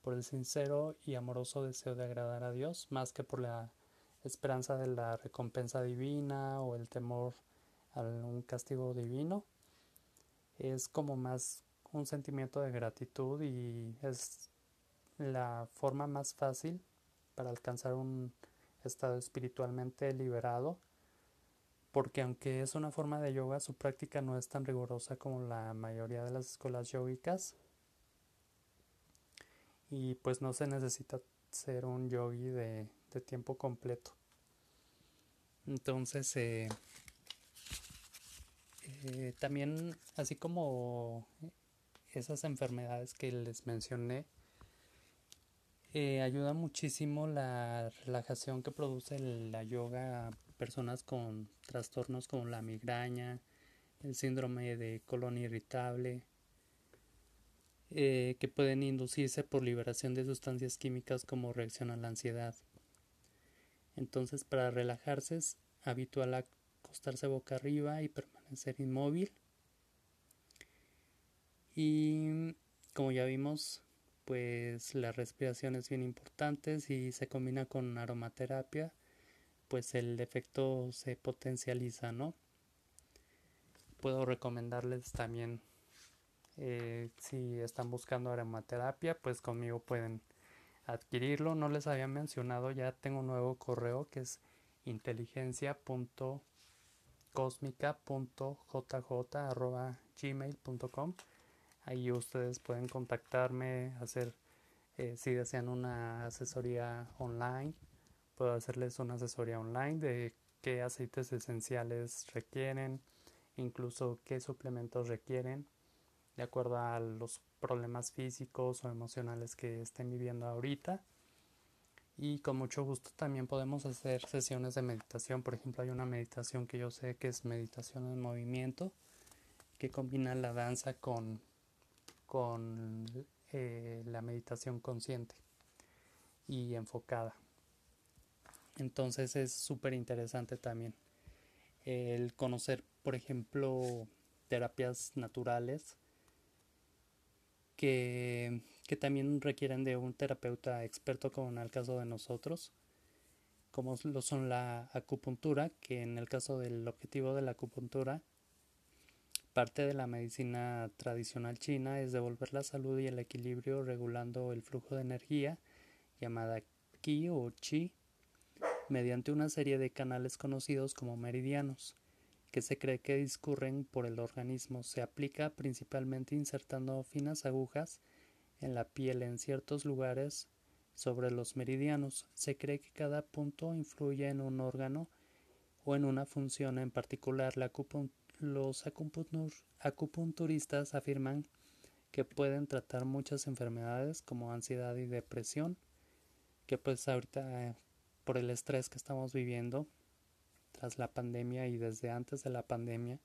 por el sincero y amoroso deseo de agradar a Dios, más que por la esperanza de la recompensa divina o el temor a un castigo divino. Es como más un sentimiento de gratitud y es la forma más fácil para alcanzar un estado espiritualmente liberado porque aunque es una forma de yoga, su práctica no es tan rigurosa como la mayoría de las escuelas yogicas. Y pues no se necesita ser un yogi de, tiempo completo. Entonces, eh, eh, también, así como esas enfermedades que les mencioné, eh, ayuda muchísimo la relajación que produce la yoga personas con trastornos como la migraña, el síndrome de colon irritable, eh, que pueden inducirse por liberación de sustancias químicas como reacción a la ansiedad. Entonces, para relajarse es habitual acostarse boca arriba y permanecer inmóvil. Y como ya vimos, pues la respiración es bien importante si se combina con aromaterapia pues el efecto se potencializa, ¿no? Puedo recomendarles también eh, si están buscando aromaterapia, pues conmigo pueden adquirirlo. No les había mencionado, ya tengo un nuevo correo que es inteligencia.cosmica.jj.gmail.com Ahí ustedes pueden contactarme, hacer eh, si desean una asesoría online Puedo hacerles una asesoría online de qué aceites esenciales requieren, incluso qué suplementos requieren, de acuerdo a los problemas físicos o emocionales que estén viviendo ahorita. Y con mucho gusto también podemos hacer sesiones de meditación. Por ejemplo, hay una meditación que yo sé que es meditación en movimiento, que combina la danza con, con eh, la meditación consciente y enfocada. Entonces es súper interesante también el conocer, por ejemplo, terapias naturales que, que también requieren de un terapeuta experto como en el caso de nosotros, como lo son la acupuntura, que en el caso del objetivo de la acupuntura, parte de la medicina tradicional china es devolver la salud y el equilibrio regulando el flujo de energía llamada qi o chi mediante una serie de canales conocidos como meridianos, que se cree que discurren por el organismo. Se aplica principalmente insertando finas agujas en la piel en ciertos lugares sobre los meridianos. Se cree que cada punto influye en un órgano o en una función en particular. Los acupunturistas afirman que pueden tratar muchas enfermedades como ansiedad y depresión, que pues ahorita por el estrés que estamos viviendo tras la pandemia y desde antes de la pandemia,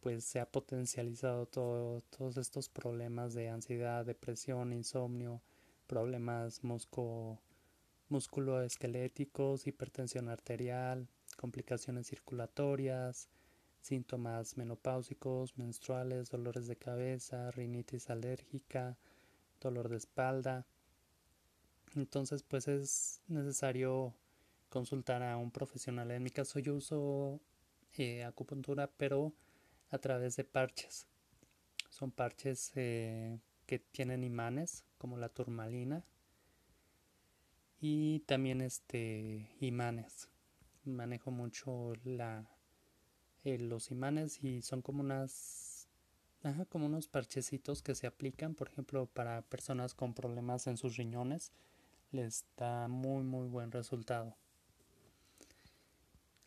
pues se ha potencializado todo, todos estos problemas de ansiedad, depresión, insomnio, problemas musco, musculoesqueléticos, hipertensión arterial, complicaciones circulatorias, síntomas menopáusicos, menstruales, dolores de cabeza, rinitis alérgica, dolor de espalda, entonces, pues es necesario consultar a un profesional. En mi caso yo uso eh, acupuntura, pero a través de parches. Son parches eh, que tienen imanes, como la turmalina. Y también este imanes. Manejo mucho la, eh, los imanes y son como unas como unos parchecitos que se aplican, por ejemplo, para personas con problemas en sus riñones les da muy muy buen resultado.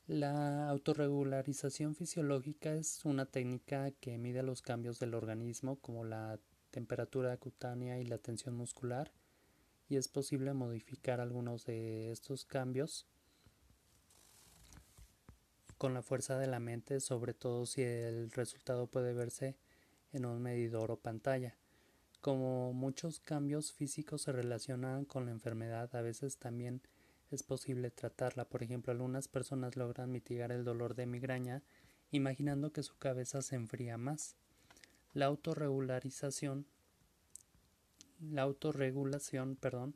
La autorregularización fisiológica es una técnica que mide los cambios del organismo como la temperatura cutánea y la tensión muscular y es posible modificar algunos de estos cambios con la fuerza de la mente, sobre todo si el resultado puede verse en un medidor o pantalla. Como muchos cambios físicos se relacionan con la enfermedad, a veces también es posible tratarla. Por ejemplo, algunas personas logran mitigar el dolor de migraña imaginando que su cabeza se enfría más. La autorregularización la autorregulación, perdón,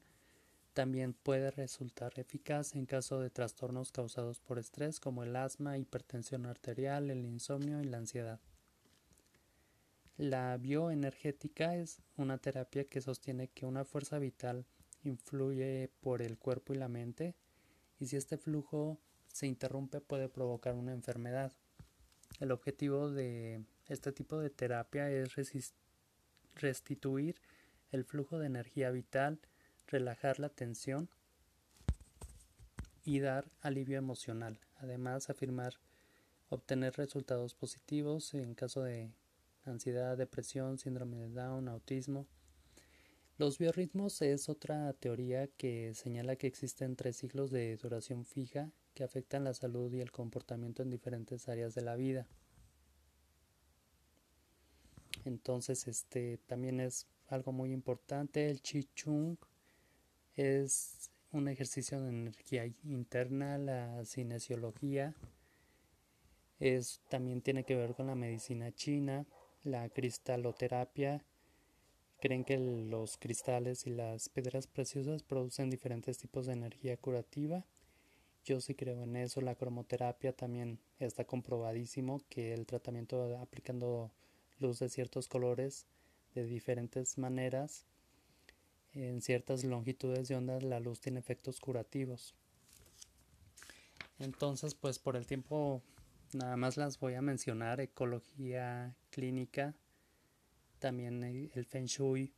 también puede resultar eficaz en caso de trastornos causados por estrés como el asma, hipertensión arterial, el insomnio y la ansiedad. La bioenergética es una terapia que sostiene que una fuerza vital influye por el cuerpo y la mente y si este flujo se interrumpe puede provocar una enfermedad. El objetivo de este tipo de terapia es restituir el flujo de energía vital, relajar la tensión y dar alivio emocional. Además, afirmar obtener resultados positivos en caso de ansiedad, depresión, síndrome de Down, autismo. Los biorritmos es otra teoría que señala que existen tres ciclos de duración fija que afectan la salud y el comportamiento en diferentes áreas de la vida. Entonces, este también es algo muy importante. El Chi Chung es un ejercicio de energía interna, la cinesiología es, también tiene que ver con la medicina china la cristaloterapia. Creen que los cristales y las piedras preciosas producen diferentes tipos de energía curativa. Yo sí creo en eso. La cromoterapia también está comprobadísimo que el tratamiento aplicando luz de ciertos colores de diferentes maneras en ciertas longitudes de onda la luz tiene efectos curativos. Entonces, pues por el tiempo Nada más las voy a mencionar, ecología clínica, también el Feng Shui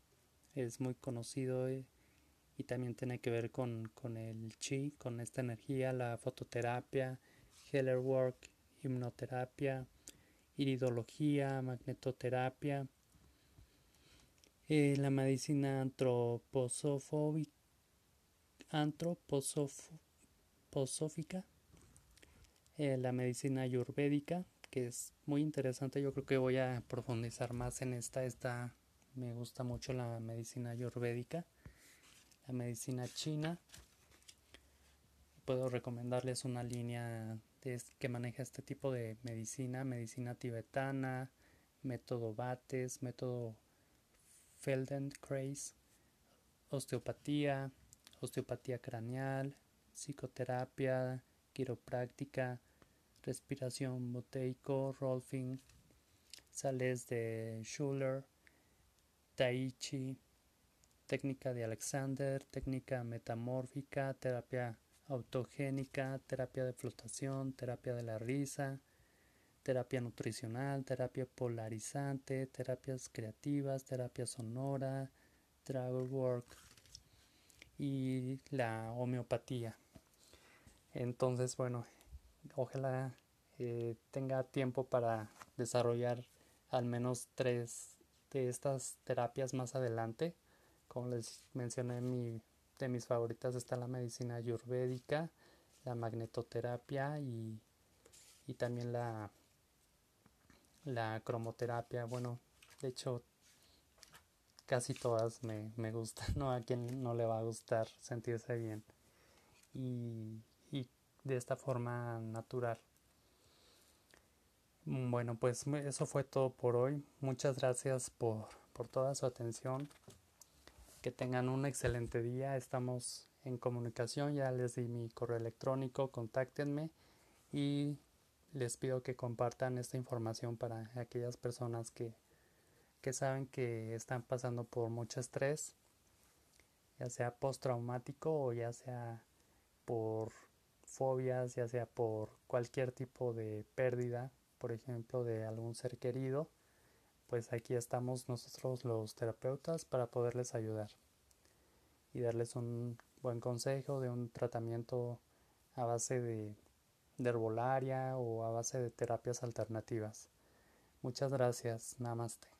es muy conocido eh, y también tiene que ver con, con el chi, con esta energía, la fototerapia, healer work, hipnoterapia, iridología, magnetoterapia, eh, la medicina antroposófica eh, la medicina ayurvédica, que es muy interesante. Yo creo que voy a profundizar más en esta. Esta me gusta mucho la medicina ayurvédica, la medicina china. Puedo recomendarles una línea que maneja este tipo de medicina, medicina tibetana, método Bates, método Feldenkrais, osteopatía, osteopatía craneal, psicoterapia, quiropráctica, respiración boteico, Rolfing, sales de Schuller, Tai Chi, técnica de Alexander, técnica metamórfica, terapia autogénica, terapia de flotación, terapia de la risa, terapia nutricional, terapia polarizante, terapias creativas, terapia sonora, travel work y la homeopatía. Entonces, bueno, ojalá eh, tenga tiempo para desarrollar al menos tres de estas terapias más adelante. Como les mencioné, mi, de mis favoritas está la medicina ayurvédica, la magnetoterapia y, y también la, la cromoterapia. Bueno, de hecho, casi todas me, me gustan, <laughs> ¿no? A quien no le va a gustar sentirse bien. Y de esta forma natural. Mm, bueno, pues eso fue todo por hoy. Muchas gracias por, por toda su atención. Que tengan un excelente día. Estamos en comunicación. Ya les di mi correo electrónico. Contáctenme y les pido que compartan esta información para aquellas personas que, que saben que están pasando por mucho estrés, ya sea postraumático o ya sea por fobias, ya sea por cualquier tipo de pérdida, por ejemplo, de algún ser querido, pues aquí estamos nosotros los terapeutas para poderles ayudar y darles un buen consejo de un tratamiento a base de, de herbolaria o a base de terapias alternativas. Muchas gracias. Namaste.